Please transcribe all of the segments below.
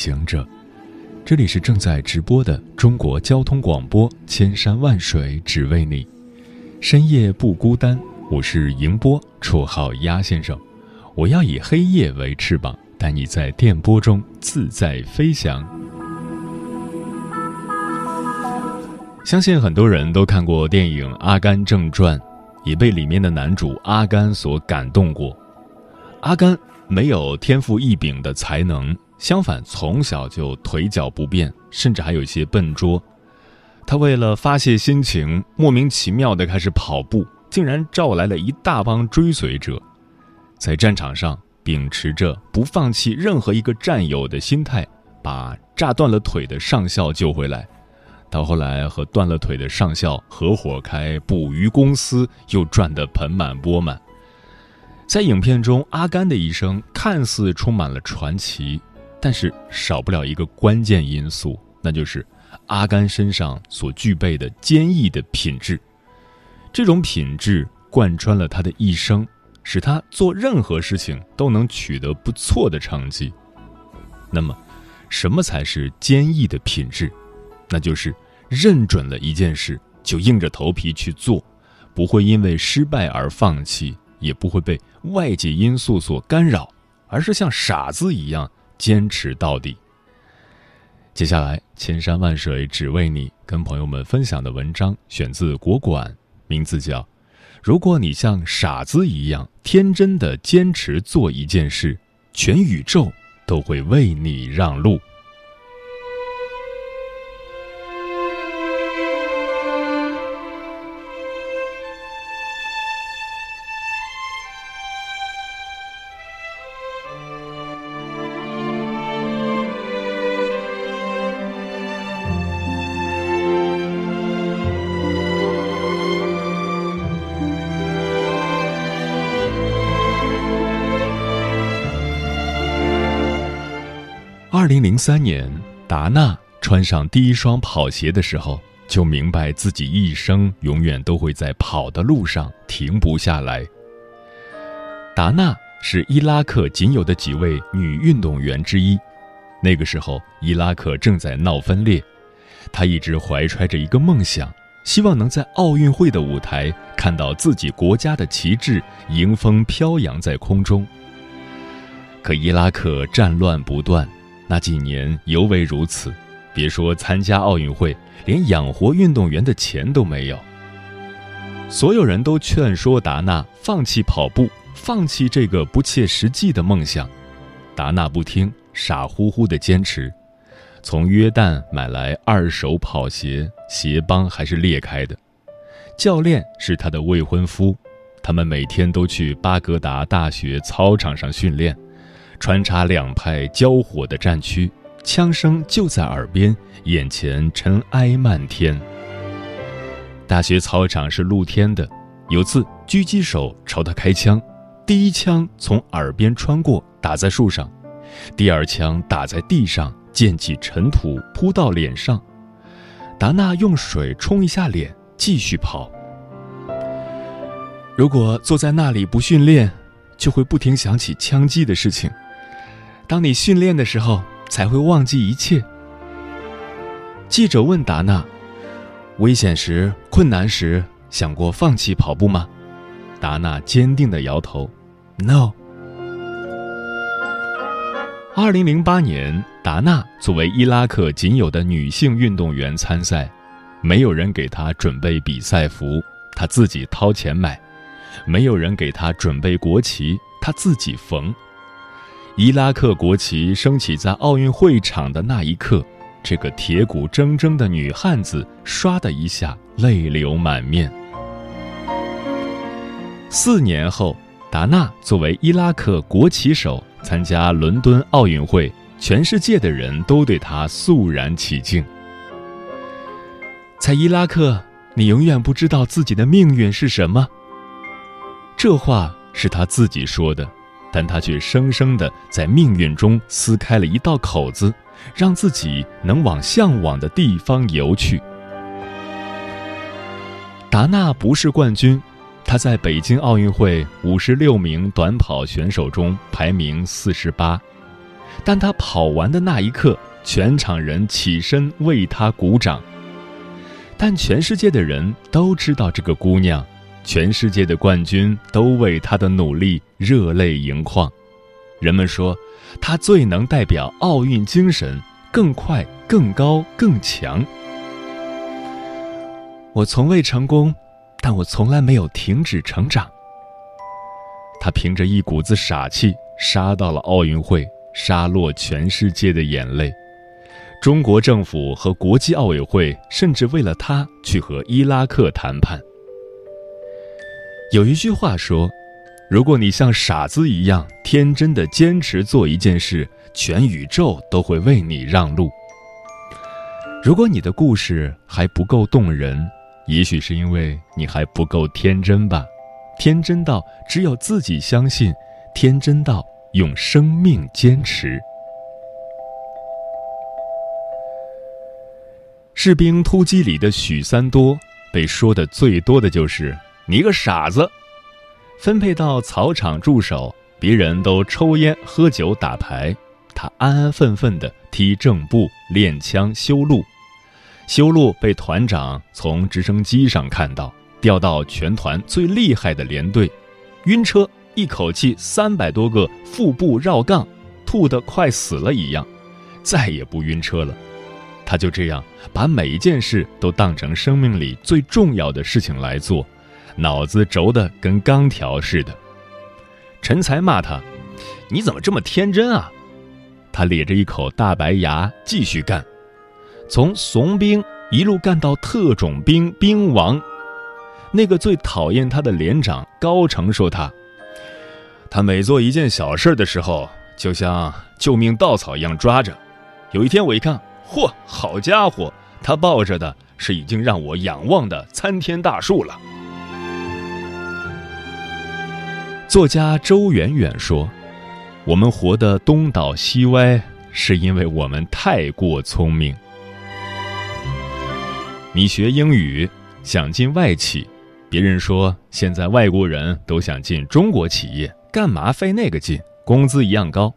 行者，这里是正在直播的中国交通广播，千山万水只为你，深夜不孤单。我是迎波，绰号鸭先生。我要以黑夜为翅膀，带你在电波中自在飞翔。相信很多人都看过电影《阿甘正传》，也被里面的男主阿甘所感动过。阿甘。没有天赋异禀的才能，相反，从小就腿脚不便，甚至还有些笨拙。他为了发泄心情，莫名其妙的开始跑步，竟然召来了一大帮追随者。在战场上，秉持着不放弃任何一个战友的心态，把炸断了腿的上校救回来。到后来，和断了腿的上校合伙开捕鱼公司，又赚得盆满钵满。在影片中，阿甘的一生看似充满了传奇，但是少不了一个关键因素，那就是阿甘身上所具备的坚毅的品质。这种品质贯穿了他的一生，使他做任何事情都能取得不错的成绩。那么，什么才是坚毅的品质？那就是认准了一件事就硬着头皮去做，不会因为失败而放弃。也不会被外界因素所干扰，而是像傻子一样坚持到底。接下来，千山万水只为你，跟朋友们分享的文章选自国馆，名字叫《如果你像傻子一样天真的坚持做一件事，全宇宙都会为你让路》。零零三年，达娜穿上第一双跑鞋的时候，就明白自己一生永远都会在跑的路上停不下来。达娜是伊拉克仅有的几位女运动员之一。那个时候，伊拉克正在闹分裂，她一直怀揣着一个梦想，希望能在奥运会的舞台看到自己国家的旗帜迎风飘扬在空中。可伊拉克战乱不断。那几年尤为如此，别说参加奥运会，连养活运动员的钱都没有。所有人都劝说达纳放弃跑步，放弃这个不切实际的梦想。达纳不听，傻乎乎的坚持，从约旦买来二手跑鞋，鞋帮还是裂开的。教练是他的未婚夫，他们每天都去巴格达大学操场上训练。穿插两派交火的战区，枪声就在耳边，眼前尘埃漫天。大学操场是露天的，有次狙击手朝他开枪，第一枪从耳边穿过，打在树上；第二枪打在地上，溅起尘土扑到脸上。达娜用水冲一下脸，继续跑。如果坐在那里不训练，就会不停想起枪击的事情。当你训练的时候，才会忘记一切。记者问达娜：“危险时、困难时，想过放弃跑步吗？”达娜坚定的摇头：“No。”二零零八年，达娜作为伊拉克仅有的女性运动员参赛，没有人给她准备比赛服，她自己掏钱买；没有人给她准备国旗，她自己缝。伊拉克国旗升起在奥运会场的那一刻，这个铁骨铮铮的女汉子唰的一下泪流满面。四年后，达娜作为伊拉克国旗手参加伦敦奥运会，全世界的人都对他肃然起敬。在伊拉克，你永远不知道自己的命运是什么。这话是他自己说的，但他却生生的在命运中撕开了一道口子，让自己能往向往的地方游去。达纳不是冠军，他在北京奥运会五十六名短跑选手中排名四十八，但他跑完的那一刻，全场人起身为他鼓掌。但全世界的人都知道这个姑娘，全世界的冠军都为她的努力热泪盈眶。人们说，他最能代表奥运精神，更快、更高、更强。我从未成功，但我从来没有停止成长。他凭着一股子傻气，杀到了奥运会，杀落全世界的眼泪。中国政府和国际奥委会甚至为了他去和伊拉克谈判。有一句话说：“如果你像傻子一样天真的坚持做一件事，全宇宙都会为你让路。”如果你的故事还不够动人，也许是因为你还不够天真吧，天真到只有自己相信，天真到用生命坚持。士兵突击里的许三多被说的最多的就是“你个傻子”。分配到草场驻守，别人都抽烟喝酒打牌，他安安分分的踢正步练枪修路。修路被团长从直升机上看到，调到全团最厉害的连队，晕车，一口气三百多个腹部绕杠，吐得快死了一样，再也不晕车了。他就这样把每一件事都当成生命里最重要的事情来做，脑子轴的跟钢条似的。陈才骂他：“你怎么这么天真啊？”他咧着一口大白牙继续干，从怂兵一路干到特种兵兵王。那个最讨厌他的连长高成说他：“他每做一件小事的时候，就像救命稻草一样抓着。有一天我一看。”嚯，好家伙！他抱着的是已经让我仰望的参天大树了。作家周远远说：“我们活得东倒西歪，是因为我们太过聪明。”你学英语想进外企，别人说现在外国人都想进中国企业，干嘛费那个劲？工资一样高。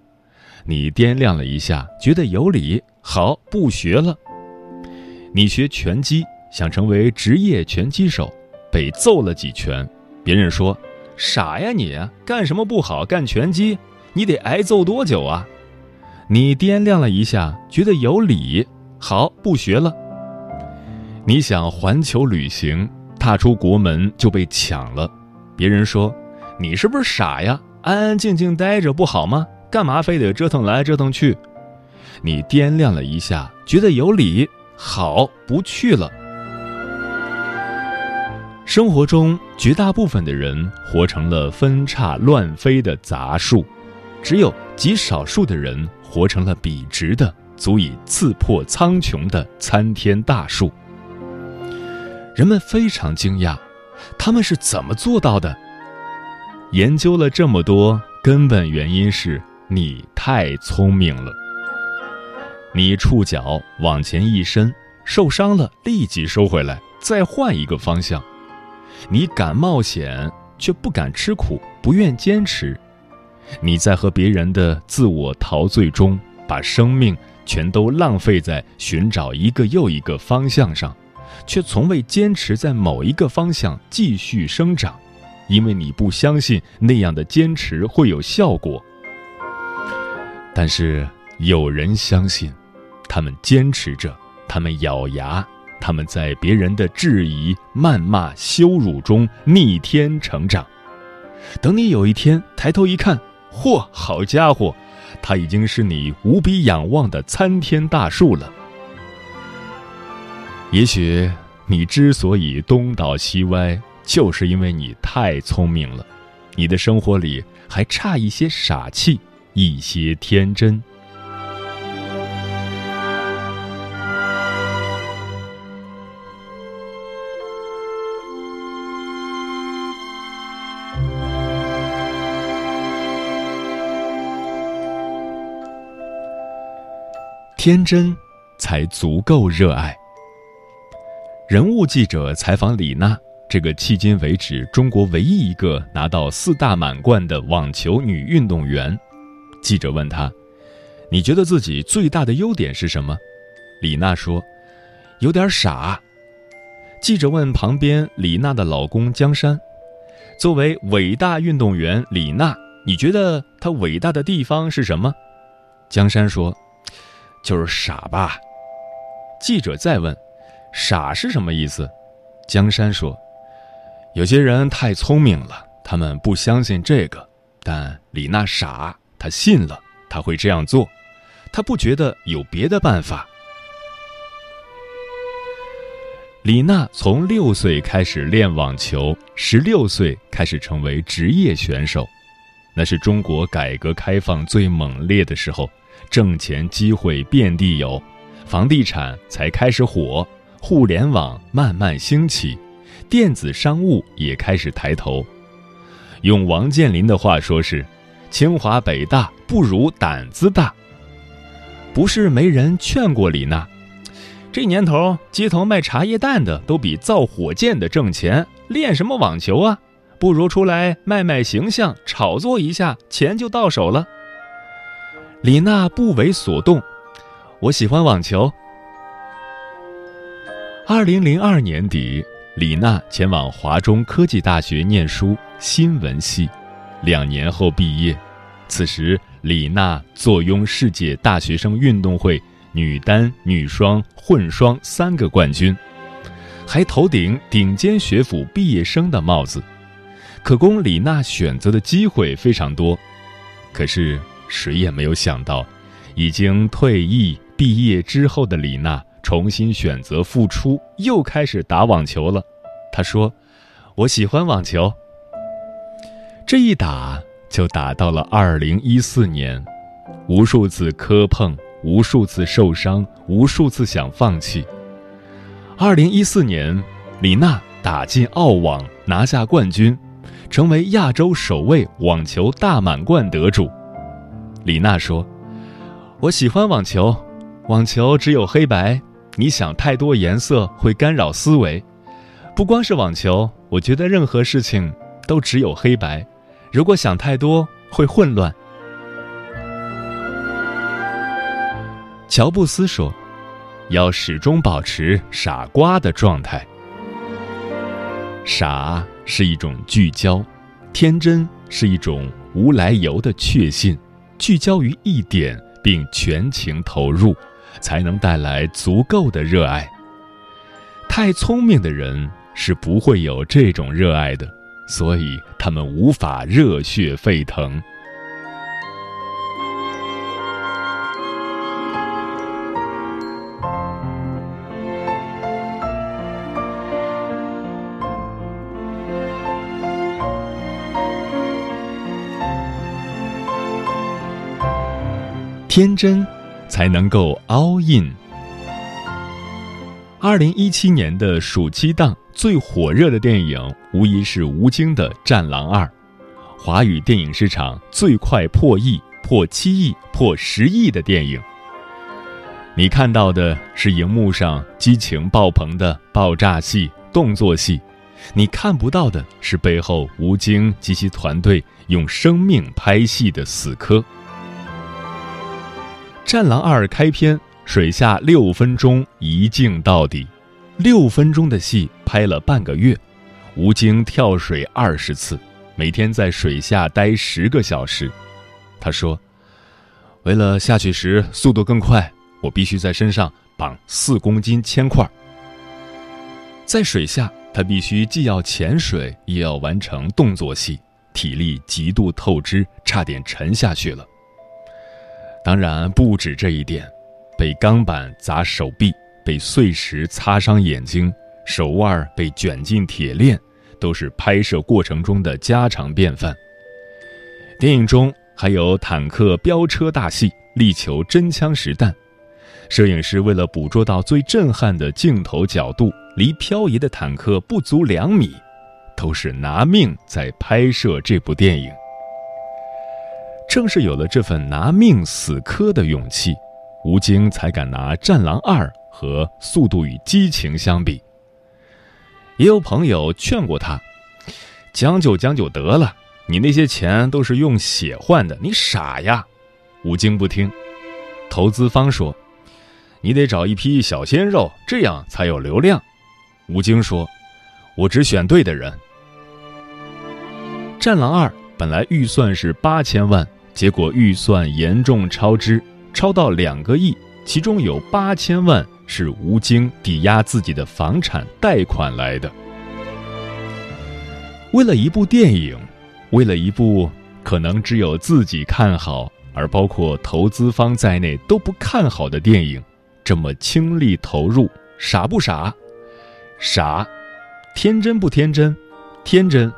你掂量了一下，觉得有理。好，不学了。你学拳击，想成为职业拳击手，被揍了几拳。别人说：“傻呀你，干什么不好？干拳击，你得挨揍多久啊？”你掂量了一下，觉得有理。好，不学了。你想环球旅行，踏出国门就被抢了。别人说：“你是不是傻呀？安安静静待着不好吗？干嘛非得折腾来折腾去？”你掂量了一下，觉得有理，好，不去了。生活中绝大部分的人活成了分叉乱飞的杂树，只有极少数的人活成了笔直的、足以刺破苍穹的参天大树。人们非常惊讶，他们是怎么做到的？研究了这么多，根本原因是你太聪明了。你触角往前一伸，受伤了立即收回来，再换一个方向。你敢冒险，却不敢吃苦，不愿坚持。你在和别人的自我陶醉中，把生命全都浪费在寻找一个又一个方向上，却从未坚持在某一个方向继续生长，因为你不相信那样的坚持会有效果。但是有人相信。他们坚持着，他们咬牙，他们在别人的质疑、谩骂、羞辱中逆天成长。等你有一天抬头一看，嚯，好家伙，他已经是你无比仰望的参天大树了。也许你之所以东倒西歪，就是因为你太聪明了，你的生活里还差一些傻气，一些天真。天真，才足够热爱。人物记者采访李娜，这个迄今为止中国唯一一个拿到四大满贯的网球女运动员。记者问她：“你觉得自己最大的优点是什么？”李娜说：“有点傻。”记者问旁边李娜的老公江山：“作为伟大运动员李娜，你觉得她伟大的地方是什么？”江山说。就是傻吧？记者再问：“傻是什么意思？”江山说：“有些人太聪明了，他们不相信这个。但李娜傻，她信了，她会这样做，她不觉得有别的办法。”李娜从六岁开始练网球，十六岁开始成为职业选手，那是中国改革开放最猛烈的时候。挣钱机会遍地有，房地产才开始火，互联网慢慢兴起，电子商务也开始抬头。用王健林的话说是：“清华北大不如胆子大。”不是没人劝过李娜，这年头街头卖茶叶蛋的都比造火箭的挣钱，练什么网球啊？不如出来卖卖形象，炒作一下，钱就到手了。李娜不为所动，我喜欢网球。二零零二年底，李娜前往华中科技大学念书，新闻系，两年后毕业。此时，李娜坐拥世界大学生运动会女单、女双、混双三个冠军，还头顶顶尖学府毕业生的帽子，可供李娜选择的机会非常多。可是。谁也没有想到，已经退役毕业之后的李娜重新选择复出，又开始打网球了。她说：“我喜欢网球。”这一打就打到了二零一四年，无数次磕碰，无数次受伤，无数次想放弃。二零一四年，李娜打进澳网，拿下冠军，成为亚洲首位网球大满贯得主。李娜说：“我喜欢网球，网球只有黑白，你想太多颜色会干扰思维。不光是网球，我觉得任何事情都只有黑白，如果想太多会混乱。”乔布斯说：“要始终保持傻瓜的状态。傻是一种聚焦，天真是一种无来由的确信。”聚焦于一点，并全情投入，才能带来足够的热爱。太聪明的人是不会有这种热爱的，所以他们无法热血沸腾。天真，才能够 all in。二零一七年的暑期档最火热的电影，无疑是吴京的《战狼二》，华语电影市场最快破亿、破七亿、破十亿的电影。你看到的是荧幕上激情爆棚的爆炸戏、动作戏，你看不到的是背后吴京及其团队用生命拍戏的死磕。《战狼二》开篇，水下六分钟一镜到底，六分钟的戏拍了半个月，吴京跳水二十次，每天在水下待十个小时。他说：“为了下去时速度更快，我必须在身上绑四公斤铅块。在水下，他必须既要潜水，也要完成动作戏，体力极度透支，差点沉下去了。”当然不止这一点，被钢板砸手臂，被碎石擦伤眼睛，手腕被卷进铁链，都是拍摄过程中的家常便饭。电影中，还有坦克飙车大戏，力求真枪实弹。摄影师为了捕捉到最震撼的镜头角度，离漂移的坦克不足两米，都是拿命在拍摄这部电影。正是有了这份拿命死磕的勇气，吴京才敢拿《战狼二》和《速度与激情》相比。也有朋友劝过他，将就将就得了，你那些钱都是用血换的，你傻呀！吴京不听，投资方说。你得找一批小鲜肉，这样才有流量。吴京说：“我只选对的人。”《战狼二》本来预算是八千万，结果预算严重超支，超到两个亿，其中有八千万是吴京抵押自己的房产贷款来的。为了一部电影，为了一部可能只有自己看好，而包括投资方在内都不看好的电影。这么倾力投入，傻不傻？傻，天真不天真？天真，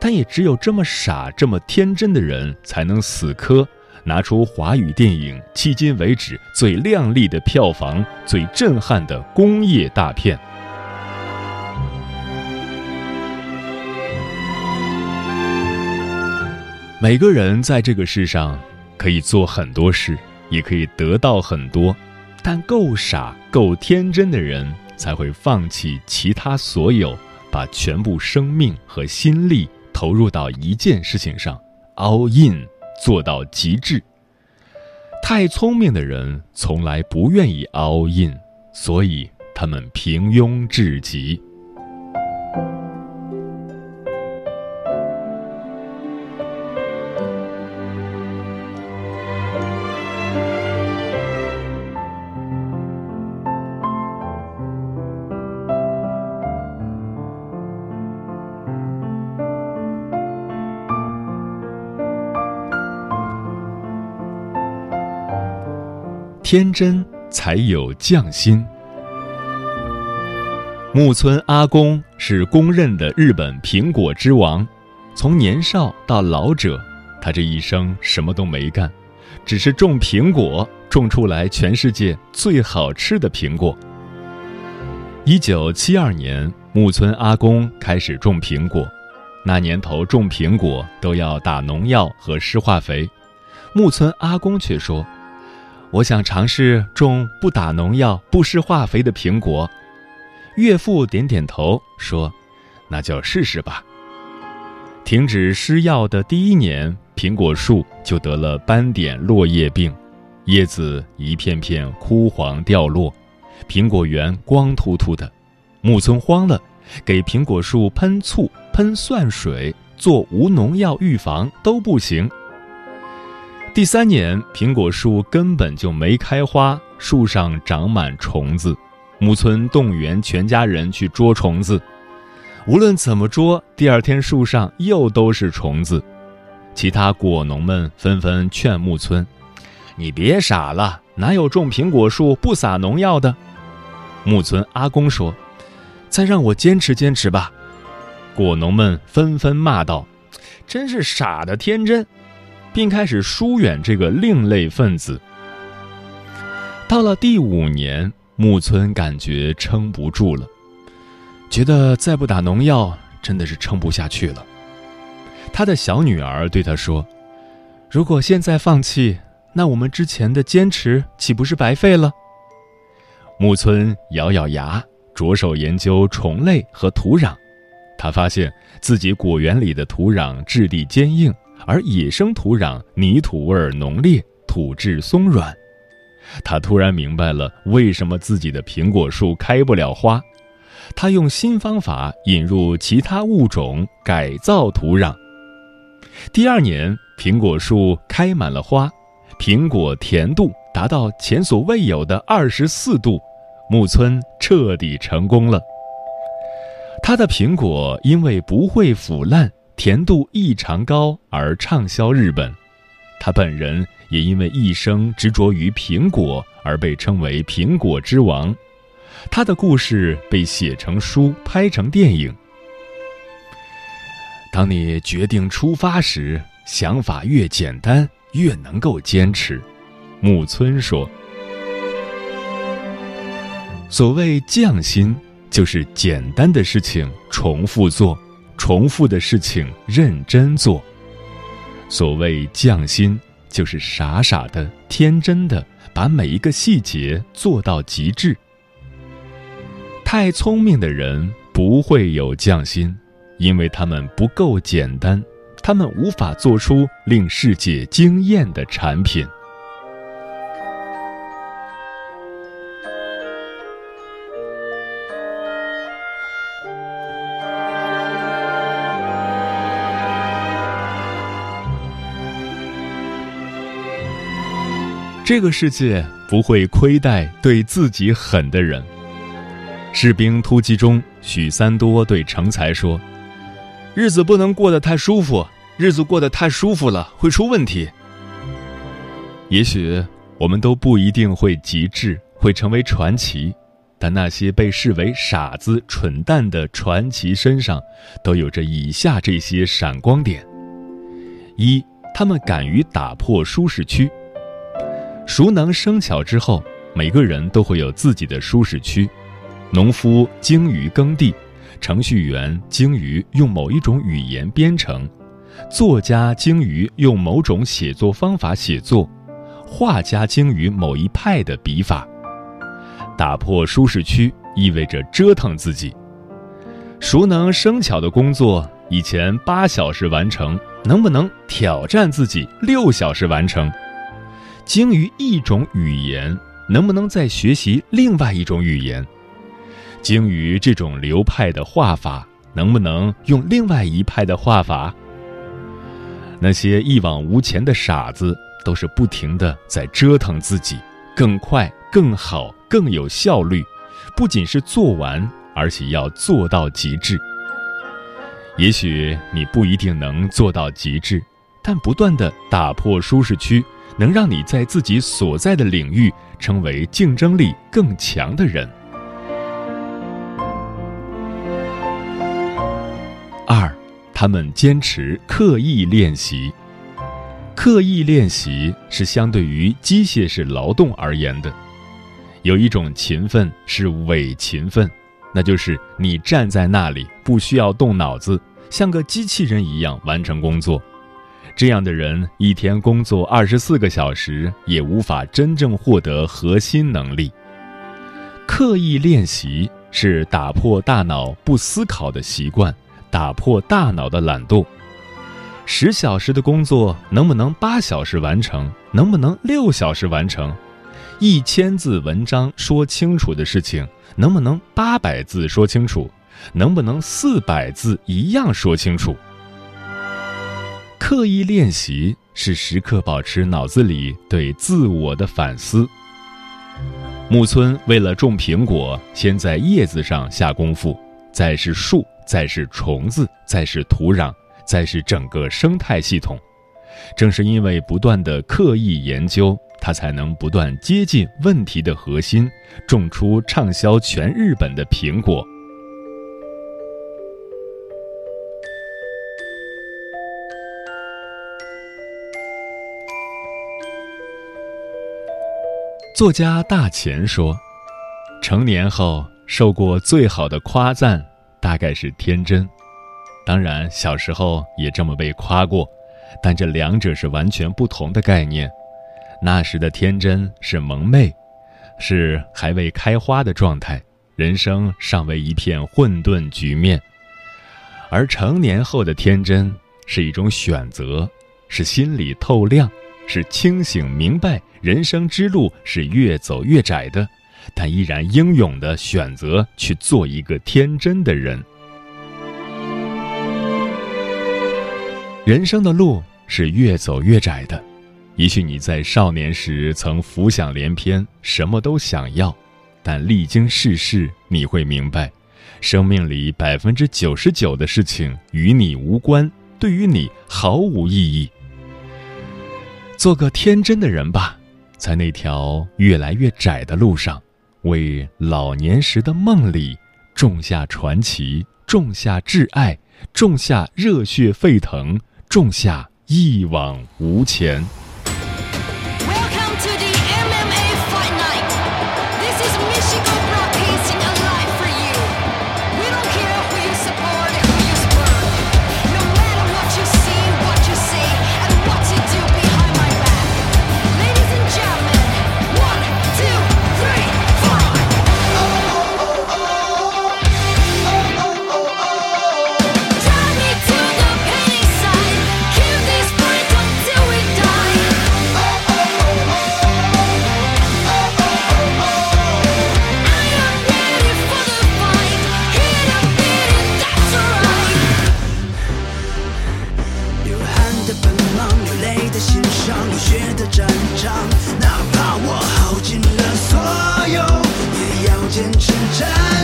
但也只有这么傻、这么天真的人，才能死磕，拿出华语电影迄今为止最亮丽的票房、最震撼的工业大片。每个人在这个世上，可以做很多事，也可以得到很多。但够傻、够天真的人，才会放弃其他所有，把全部生命和心力投入到一件事情上，all in，做到极致。太聪明的人从来不愿意 all in，所以他们平庸至极。天真才有匠心。木村阿公是公认的日本苹果之王，从年少到老者，他这一生什么都没干，只是种苹果，种出来全世界最好吃的苹果。一九七二年，木村阿公开始种苹果，那年头种苹果都要打农药和施化肥，木村阿公却说。我想尝试种不打农药、不施化肥的苹果。岳父点点头说：“那就试试吧。”停止施药的第一年，苹果树就得了斑点落叶病，叶子一片片枯黄掉落，苹果园光秃秃的。木村慌了，给苹果树喷醋、喷蒜水，做无农药预防都不行。第三年，苹果树根本就没开花，树上长满虫子。木村动员全家人去捉虫子，无论怎么捉，第二天树上又都是虫子。其他果农们纷纷劝木村：“你别傻了，哪有种苹果树不撒农药的？”木村阿公说：“再让我坚持坚持吧。”果农们纷纷骂道：“真是傻的天真。”并开始疏远这个另类分子。到了第五年，木村感觉撑不住了，觉得再不打农药真的是撑不下去了。他的小女儿对他说：“如果现在放弃，那我们之前的坚持岂不是白费了？”木村咬咬牙，着手研究虫类和土壤。他发现自己果园里的土壤质地坚硬。而野生土壤泥土味浓烈，土质松软。他突然明白了为什么自己的苹果树开不了花。他用新方法引入其他物种，改造土壤。第二年，苹果树开满了花，苹果甜度达到前所未有的二十四度。木村彻底成功了。他的苹果因为不会腐烂。甜度异常高而畅销日本，他本人也因为一生执着于苹果而被称为“苹果之王”。他的故事被写成书、拍成电影。当你决定出发时，想法越简单，越能够坚持。木村说：“所谓匠心，就是简单的事情重复做，重复的事情认真做。所谓匠心，就是傻傻的、天真的，把每一个细节做到极致。太聪明的人不会有匠心，因为他们不够简单，他们无法做出令世界惊艳的产品。”这个世界不会亏待对自己狠的人。士兵突击中，许三多对成才说：“日子不能过得太舒服，日子过得太舒服了会出问题。也许我们都不一定会极致，会成为传奇，但那些被视为傻子、蠢蛋的传奇身上，都有着以下这些闪光点：一，他们敢于打破舒适区。”熟能生巧之后，每个人都会有自己的舒适区。农夫精于耕地，程序员精于用某一种语言编程，作家精于用某种写作方法写作，画家精于某一派的笔法。打破舒适区意味着折腾自己。熟能生巧的工作，以前八小时完成，能不能挑战自己六小时完成？精于一种语言，能不能再学习另外一种语言？精于这种流派的画法，能不能用另外一派的画法？那些一往无前的傻子，都是不停的在折腾自己，更快、更好、更有效率。不仅是做完，而且要做到极致。也许你不一定能做到极致，但不断的打破舒适区。能让你在自己所在的领域成为竞争力更强的人。二，他们坚持刻意练习。刻意练习是相对于机械式劳动而言的。有一种勤奋是伪勤奋，那就是你站在那里不需要动脑子，像个机器人一样完成工作。这样的人一天工作二十四个小时，也无法真正获得核心能力。刻意练习是打破大脑不思考的习惯，打破大脑的懒惰。十小时的工作能不能八小时完成？能不能六小时完成？一千字文章说清楚的事情，能不能八百字说清楚？能不能四百字一样说清楚？刻意练习是时刻保持脑子里对自我的反思。木村为了种苹果，先在叶子上下功夫，再是树，再是虫子，再是土壤，再是整个生态系统。正是因为不断的刻意研究，他才能不断接近问题的核心，种出畅销全日本的苹果。作家大钱说：“成年后受过最好的夸赞，大概是天真。当然，小时候也这么被夸过，但这两者是完全不同的概念。那时的天真是蒙昧，是还未开花的状态，人生尚为一片混沌局面；而成年后的天真是一种选择，是心里透亮。”是清醒明白，人生之路是越走越窄的，但依然英勇的选择去做一个天真的人。人生的路是越走越窄的，也许你在少年时曾浮想联翩，什么都想要，但历经世事，你会明白，生命里百分之九十九的事情与你无关，对于你毫无意义。做个天真的人吧，在那条越来越窄的路上，为老年时的梦里种下传奇，种下挚爱，种下热血沸腾，种下一往无前。的奔忙流泪的心伤流血的战场哪怕我耗尽了所有也要坚持着